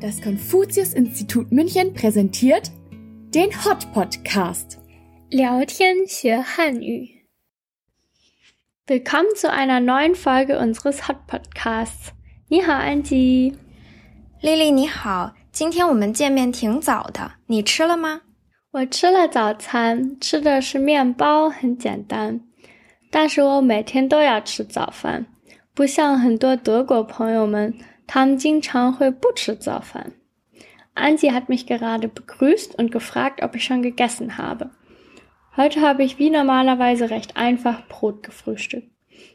Das Konfuzius-Institut München präsentiert den Hot Podcast. 聊天学汉语。Willkommen zu einer neuen Folge unseres Hot Podcasts. 你好，安吉。丽丽你好，今天我们见面挺早的，你吃了吗？我吃了早餐，吃的是面包，很简单。但是我每天都要吃早饭，不像很多德国朋友们， 他们经常会不吃早饭。Angie hat mich gerade begrüßt und gefragt, ob ich schon gegessen habe. Heute habe ich wie normalerweise recht einfach Brot gefrühstückt.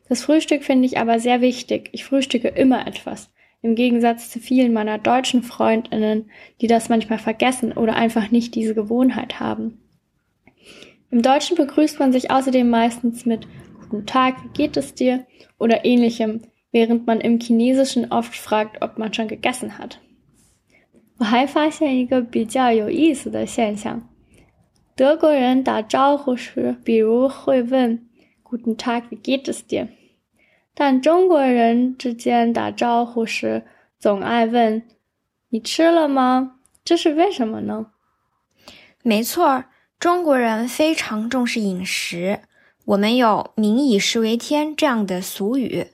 Das Frühstück finde ich aber sehr wichtig. Ich frühstücke immer etwas. Im Gegensatz zu vielen meiner deutschen Freundinnen, die das manchmal vergessen oder einfach nicht diese Gewohnheit haben. Im Deutschen begrüßt man sich außerdem meistens mit Guten Tag, wie geht es dir? oder ähnlichem, während man im Chinesischen oft fragt, ob man schon gegessen hat. 我还发现一个比较有意思的现象，德国人打招呼时，比如会问 “Guten Tag, wie geht es dir”，但中国人之间打招呼时总爱问“你吃了吗”，这是为什么呢？没错，中国人非常重视饮食。我们有“民以食为天”这样的俗语，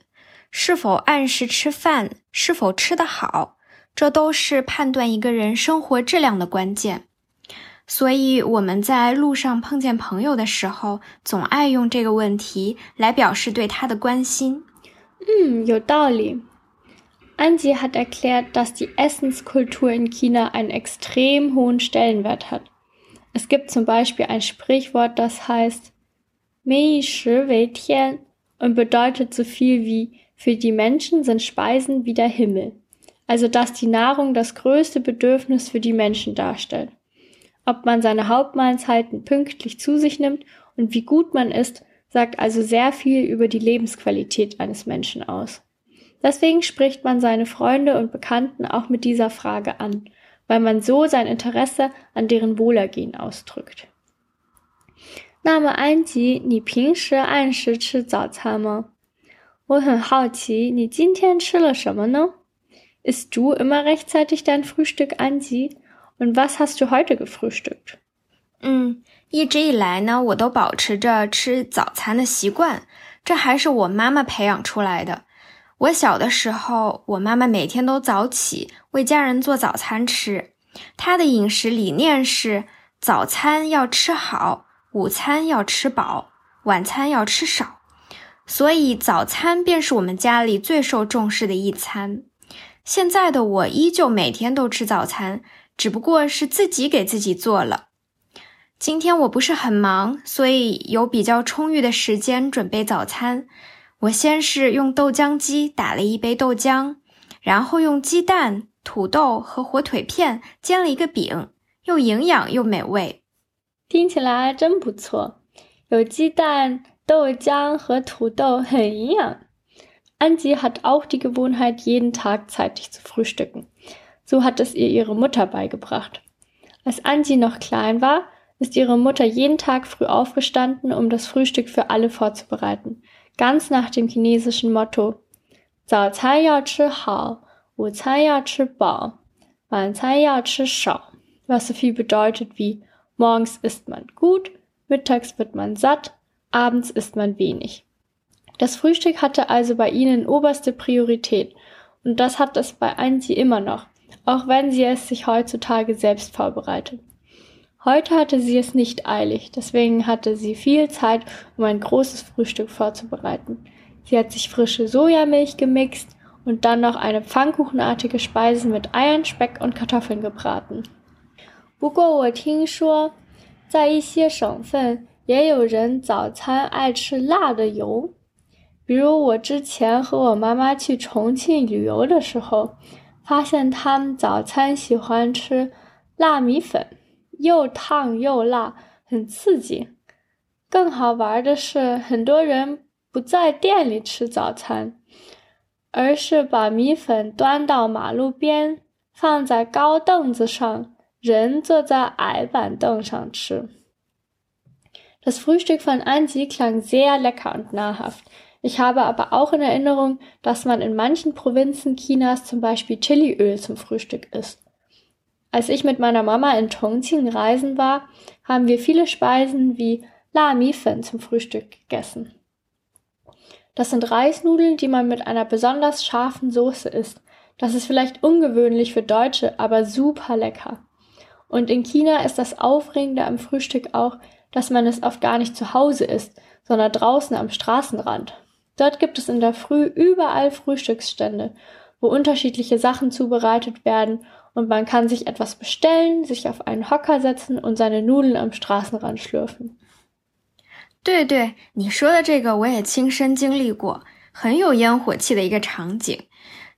是否按时吃饭，是否吃得好，这都是判断一个人生活质量的关键。所以我们在路上碰见朋友的时候，总爱用这个问题来表示对他的关心。嗯，有道理。Angie hat erklärt, dass die Essenskultur in China einen extrem hohen Stellenwert hat. Es gibt zum Beispiel ein Sprichwort, das heißt 民以食为天 und bedeutet so viel wie für die Menschen sind Speisen wie der Himmel. Also dass die Nahrung das größte Bedürfnis für die Menschen darstellt. Ob man seine Hauptmahlzeiten pünktlich zu sich nimmt und wie gut man isst, sagt also sehr viel über die Lebensqualität eines Menschen aus. Deswegen spricht man seine Freunde und Bekannten auch mit dieser Frage an, weil man so sein Interesse an deren Wohlergehen ausdrückt. 那么，安吉，你平时按时吃早餐吗？我很好奇，你今天吃了什么呢？Ist du immer rechtzeitig dein Frühstück, Anji? Und was hast du heute gefrühstückt? 嗯，一直以来呢，我都保持着吃早餐的习惯，这还是我妈妈培养出来的。我小的时候，我妈妈每天都早起为家人做早餐吃，她的饮食理念是早餐要吃好。午餐要吃饱，晚餐要吃少，所以早餐便是我们家里最受重视的一餐。现在的我依旧每天都吃早餐，只不过是自己给自己做了。今天我不是很忙，所以有比较充裕的时间准备早餐。我先是用豆浆机打了一杯豆浆，然后用鸡蛋、土豆和火腿片煎了一个饼，又营养又美味。听起来真不错，有鸡蛋、豆浆和土豆，很营养。Angie hat auch die Gewohnheit, jeden Tag zeitig zu frühstücken. So hat es ihr ihre Mutter beigebracht. Als Angie noch klein war, ist ihre Mutter jeden Tag früh aufgestanden, um das Frühstück für alle vorzubereiten. Ganz nach dem chinesischen Motto 早餐要吃好，午餐要吃饱，晚餐要吃少, was so viel bedeutet wie Morgens isst man gut, mittags wird man satt, abends isst man wenig. Das Frühstück hatte also bei ihnen oberste Priorität und das hat es bei Anzi immer noch, auch wenn sie es sich heutzutage selbst vorbereitet. Heute hatte sie es nicht eilig, deswegen hatte sie viel Zeit, um ein großes Frühstück vorzubereiten. Sie hat sich frische Sojamilch gemixt und dann noch eine pfannkuchenartige Speise mit Eiern, Speck und Kartoffeln gebraten. 不过我听说，在一些省份也有人早餐爱吃辣的油。比如我之前和我妈妈去重庆旅游的时候，发现他们早餐喜欢吃辣米粉，又烫又辣，很刺激。更好玩的是，很多人不在店里吃早餐，而是把米粉端到马路边，放在高凳子上。人坐在矮板凳上吃。Das Frühstück von Angie klang sehr lecker und nahrhaft. Ich habe aber auch in Erinnerung, dass man in manchen Provinzen Chinas zum Beispiel Chiliöl zum Frühstück isst. Als ich mit meiner Mama in Chongqing reisen war, haben wir viele Speisen wie La Mi Fen zum Frühstück gegessen. Das sind Reisnudeln, die man mit einer besonders scharfen Soße isst. Das ist vielleicht ungewöhnlich für Deutsche, aber super lecker. Und in China ist das Aufregende am Frühstück auch, dass man es oft gar nicht zu Hause isst, sondern draußen am Straßenrand. Dort gibt es in der Früh überall Frühstücksstände, wo unterschiedliche Sachen zubereitet werden und man kann sich etwas bestellen, sich auf einen Hocker setzen und seine Nudeln am Straßenrand schlürfen. 对对，你说的这个我也亲身经历过，很有烟火气的一个场景，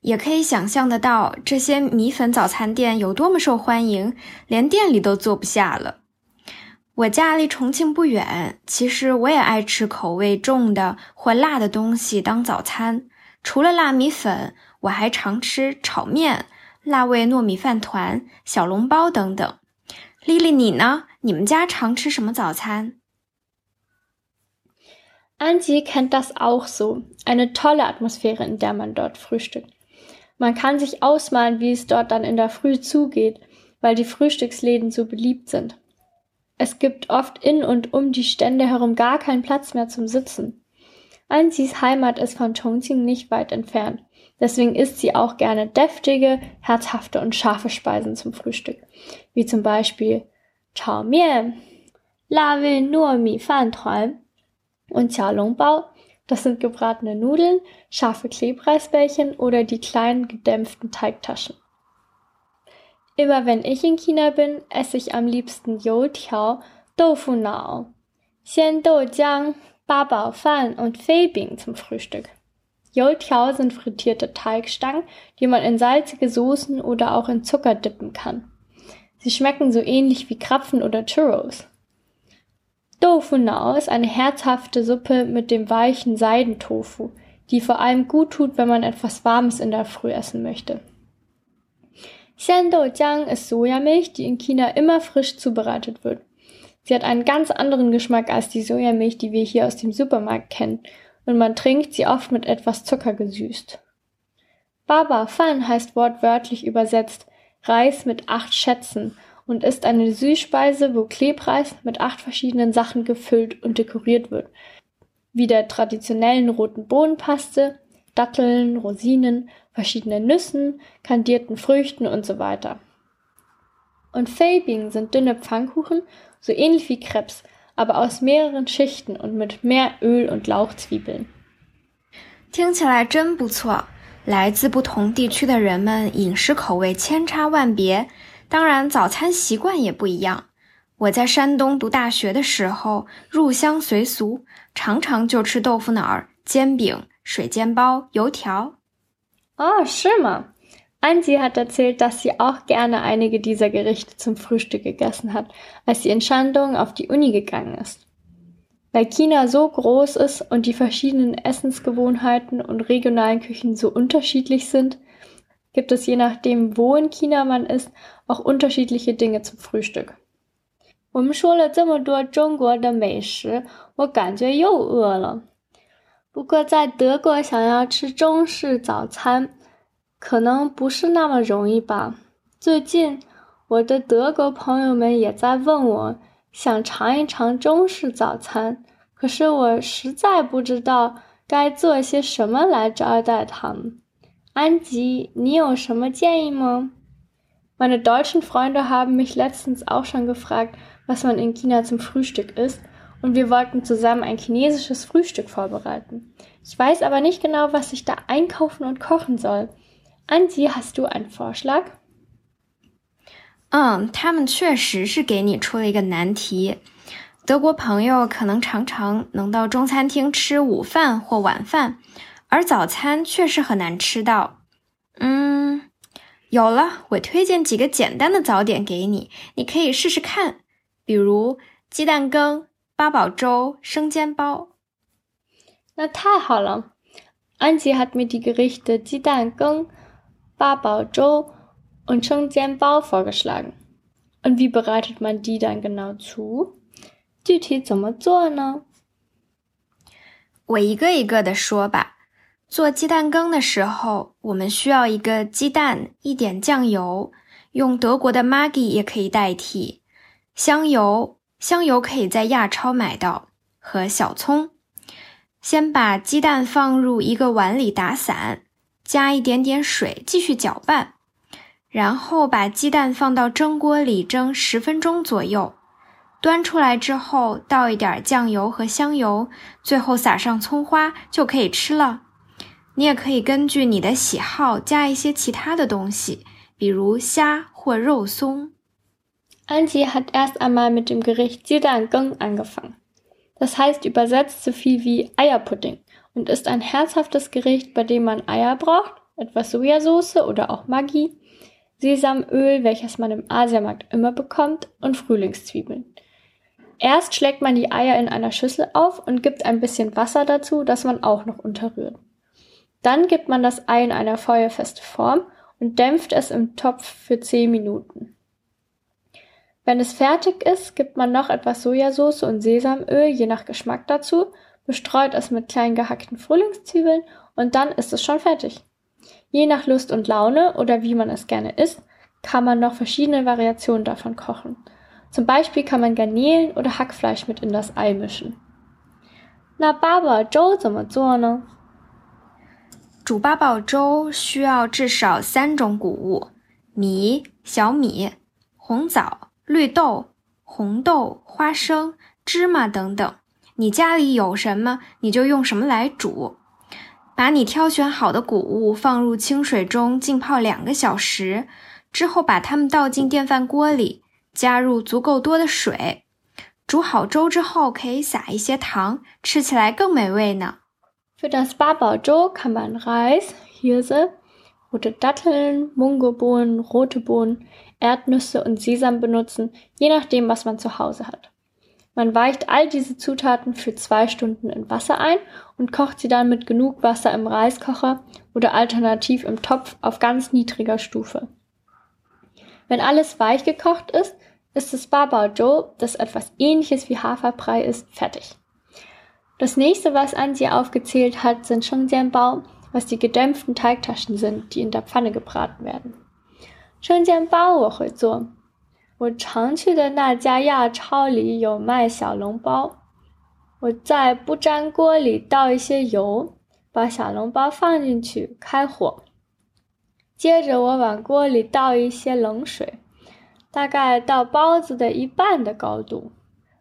也可以想象得到这些米粉早餐店有多么受欢迎，连店里都坐不下了。我家离重庆不远，其实我也爱吃口味重的或辣的东西当早餐。除了辣米粉，我还常吃炒面。辣味糯米饭团、小笼包等等。丽丽，你呢？你们家常吃什么早餐？Angie kennt das auch so. Eine tolle Atmosphäre, in der man dort frühstückt. Man kann sich ausmalen, wie es dort dann in der Früh zugeht, weil die Frühstücksläden so beliebt sind. Es gibt oft in und um die Stände herum gar keinen Platz mehr zum Sitzen. Angies Heimat ist von Chongqing nicht weit entfernt. Deswegen isst sie auch gerne deftige, herzhafte und scharfe Speisen zum Frühstück, wie zum Beispiel Chao Mian, La Nuo Mi Fan Tuan und Xiaolongbao. Das sind gebratene Nudeln, scharfe Klebreisbällchen oder die kleinen gedämpften Teigtaschen. Immer wenn ich in China bin, esse ich am liebsten Youtiao, Doufu Nao, Xian Doujiang, Babao Fan und Feibing zum Frühstück. Youtiao sind frittierte Teigstangen, die man in salzige Soßen oder auch in Zucker dippen kann. Sie schmecken so ähnlich wie Krapfen oder Churros. Tofu Nao ist eine herzhafte Suppe mit dem weichen Seidentofu, die vor allem gut tut, wenn man etwas Warmes in der Früh essen möchte. Xiandoujiang ist Sojamilch, die in China immer frisch zubereitet wird. Sie hat einen ganz anderen Geschmack als die Sojamilch, die wir hier aus dem Supermarkt kennen und man trinkt sie oft mit etwas Zucker gesüßt. Baba Fan heißt wortwörtlich übersetzt Reis mit acht Schätzen und ist eine Süßspeise, wo Klebreis mit acht verschiedenen Sachen gefüllt und dekoriert wird, wie der traditionellen roten Bohnenpaste, Datteln, Rosinen, verschiedenen Nüssen, kandierten Früchten und so weiter. Und Feibing sind dünne Pfannkuchen, so ähnlich wie Krebs, aber aus mehreren Schichten und mit mehr Öl und Lauchzwiebeln. 听起来真不错。来自不同地区的人们饮食口味千差万别， 当然早餐习惯也不一样。我在山东读大学的时候，入乡随俗，常常就吃豆腐脑儿、煎饼、水煎包、油条。哦，是吗？Angie hat erzählt, dass sie auch gerne einige dieser Gerichte zum Frühstück gegessen hat, als sie in Shandong auf die Uni gegangen ist. Weil China so groß ist und die verschiedenen Essensgewohnheiten und regionalen Küchen so unterschiedlich sind, gibt es je nachdem, wo in China man ist, auch unterschiedliche Dinge zum Frühstück. 我们说了这么多中国的美食，我感觉又饿了。不过在德国想要吃中式早餐，可能不是那么容易吧。最近我的德国朋友们也在问我，想尝一尝中式早餐，可是我实在不知道该做些什么来招待他们。 安吉，你有什么建议吗？Meine deutschen Freunde haben mich letztens auch schon gefragt, was man in China zum Frühstück isst, und wir wollten zusammen ein chinesisches Frühstück vorbereiten. Ich weiß aber nicht genau, was ich da einkaufen und kochen soll. Angie, hast du einen Vorschlag? 嗯，他们确实是给你出了一个难题。德国朋友可能常常能到中餐厅吃午饭或晚饭， 而早餐确实很难吃到。嗯，有了，我推荐几个简单的早点给你，你可以试试看，比如鸡蛋羹、八宝粥、生煎包。那太好了，Angie hat mir die Gerichte 鸡蛋羹。Babao und Chongjianbao vorgeschlagen. Und wie bereitet man die dann genau zu? 具体怎么做呢？我一个一个的说吧。做鸡蛋羹的时候，我们需要一个鸡蛋，一点酱油，用德国的 Maggi 也可以代替。香油，香油可以在亚超买到，和小葱。先把鸡蛋放入一个碗里打散，加一点点水，继续搅拌。然后把鸡蛋放到蒸锅里蒸十分钟左右。端出来之后，倒一点酱油和香油，最后撒上葱花，就可以吃了。你也可以根据你的喜好加一些其他的东西，比如虾或肉松。Angie hat erst einmal mit dem Gericht Jidangung angefangen. Das heißt übersetzt so viel wie Eierpudding und ist ein herzhaftes Gericht, bei dem man Eier braucht, etwas Sojasauce oder auch Maggi, Sesamöl, welches man im Asiamarkt immer bekommt, und Frühlingszwiebeln. Erst schlägt man die Eier in einer Schüssel auf und gibt ein bisschen Wasser dazu, das man auch noch unterrührt. Dann gibt man das Ei in eine feuerfeste Form und dämpft es im Topf für 10 Minuten. Wenn es fertig ist, gibt man noch etwas Sojasauce und Sesamöl je nach Geschmack dazu, bestreut es mit klein gehackten Frühlingszwiebeln und dann ist es schon fertig. Je nach Lust und Laune oder wie man es gerne isst, kann man noch verschiedene Variationen davon kochen. Zum Beispiel kann man Garnelen oder Hackfleisch mit in das Ei mischen. Na Baba, Joe 怎么做呢？ 煮八宝粥需要至少三种谷物：米、小米、红枣、绿豆、红豆、花生、芝麻等等。你家里有什么，你就用什么来煮。把你挑选好的谷物放入清水中浸泡两个小时，之后把它们倒进电饭锅里，加入足够多的水。煮好粥之后，可以撒一些糖，吃起来更美味呢。Für das Babao kann man Reis, Hirse, rote Datteln, Mungobohnen, rote Bohnen, Erdnüsse und Sesam benutzen, je nachdem, was man zu Hause hat. Man weicht all diese Zutaten für zwei Stunden in Wasser ein und kocht sie dann mit genug Wasser im Reiskocher oder alternativ im Topf auf ganz niedriger Stufe. Wenn alles weich gekocht ist, ist das Babao das etwas ähnliches wie Haferbrei ist, fertig. Das nächste, was Ansi aufgezählt hat, sind Shengjianbao, was die gedämpften Teigtaschen sind, die in der Pfanne gebraten werden. Shengjianbao 我会做，我常去的那家亚超里有卖小笼包。我在不粘锅里倒一些油，把小笼包放进去，开火。接着我往锅里倒一些冷水，大概到包子的一半的高度，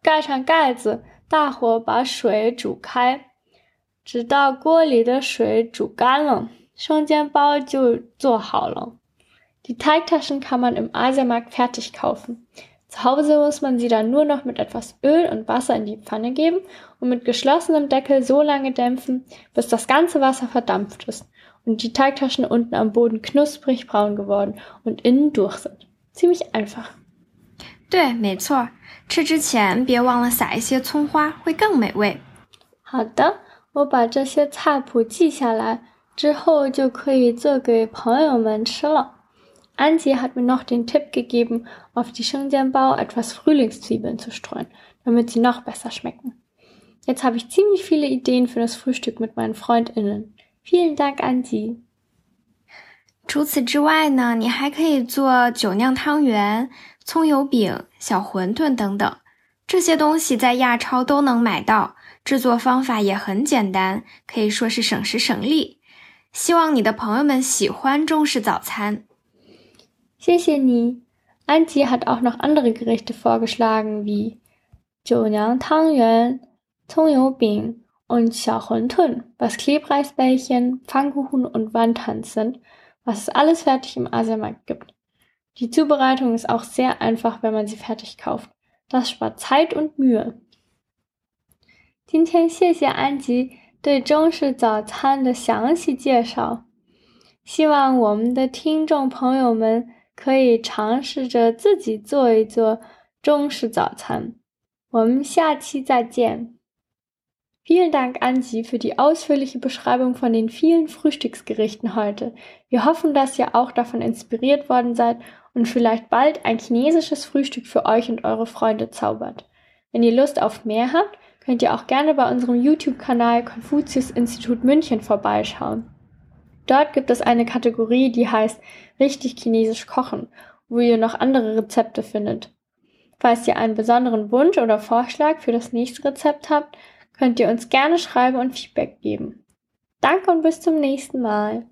盖上盖子。大火把水煮开，直到锅里的水煮干了，生煎包就做好了。Die Teigtaschen kann man im Asiamarkt fertig kaufen. Zu Hause muss man sie dann nur noch mit etwas Öl und Wasser in die Pfanne geben und mit geschlossenem Deckel so lange dämpfen, bis das ganze Wasser verdampft ist und die Teigtaschen unten am Boden knusprig braun geworden und innen durch sind. Ziemlich einfach. 对，没错。 吃之前别忘了撒一些葱花，会更美味。好的，我把这些菜谱记下来，之后就可以做给朋友们吃了。Angie hat mir noch den Tipp gegeben, auf die Shengjianbao etwas Frühlingszwiebeln zu streuen, damit sie noch besser schmecken. Jetzt habe ich ziemlich viele Ideen für das Frühstück mit meinen Freundinnen. Vielen Dank, Angie. 除此之外呢，你还可以做酒酿汤圆、葱油饼、小馄饨等等，这些东西在亚超都能买到，制作方法也很简单，可以说是省时省力。希望你的朋友们喜欢中式早餐。谢谢你。Angie hat auch noch andere Gerichte vorgeschlagen wie 酒酿汤圆、葱油饼 und 小馄饨，was Klebreisbällchen, Pfannkuchen und Wandtanz sind. was es alles fertig im Asiamarkt gibt. Die Zubereitung ist auch sehr einfach, wenn man sie fertig kauft. Das spart Zeit und Mühe. 今天谢谢安吉对中式早餐的详细介绍，希望我们的听众朋友们可以尝试着自己做一做中式早餐。我们下期再见。Vielen Dank, Ansi, für die ausführliche Beschreibung von den vielen Frühstücksgerichten heute. Wir hoffen, dass ihr auch davon inspiriert worden seid und vielleicht bald ein chinesisches Frühstück für euch und eure Freunde zaubert. Wenn ihr Lust auf mehr habt, könnt ihr auch gerne bei unserem YouTube-Kanal Konfuzius Institut München vorbeischauen. Dort gibt es eine Kategorie, die heißt Richtig Chinesisch kochen, wo ihr noch andere Rezepte findet. Falls ihr einen besonderen Wunsch oder Vorschlag für das nächste Rezept habt, könnt ihr uns gerne schreiben und Feedback geben. Danke und bis zum nächsten Mal.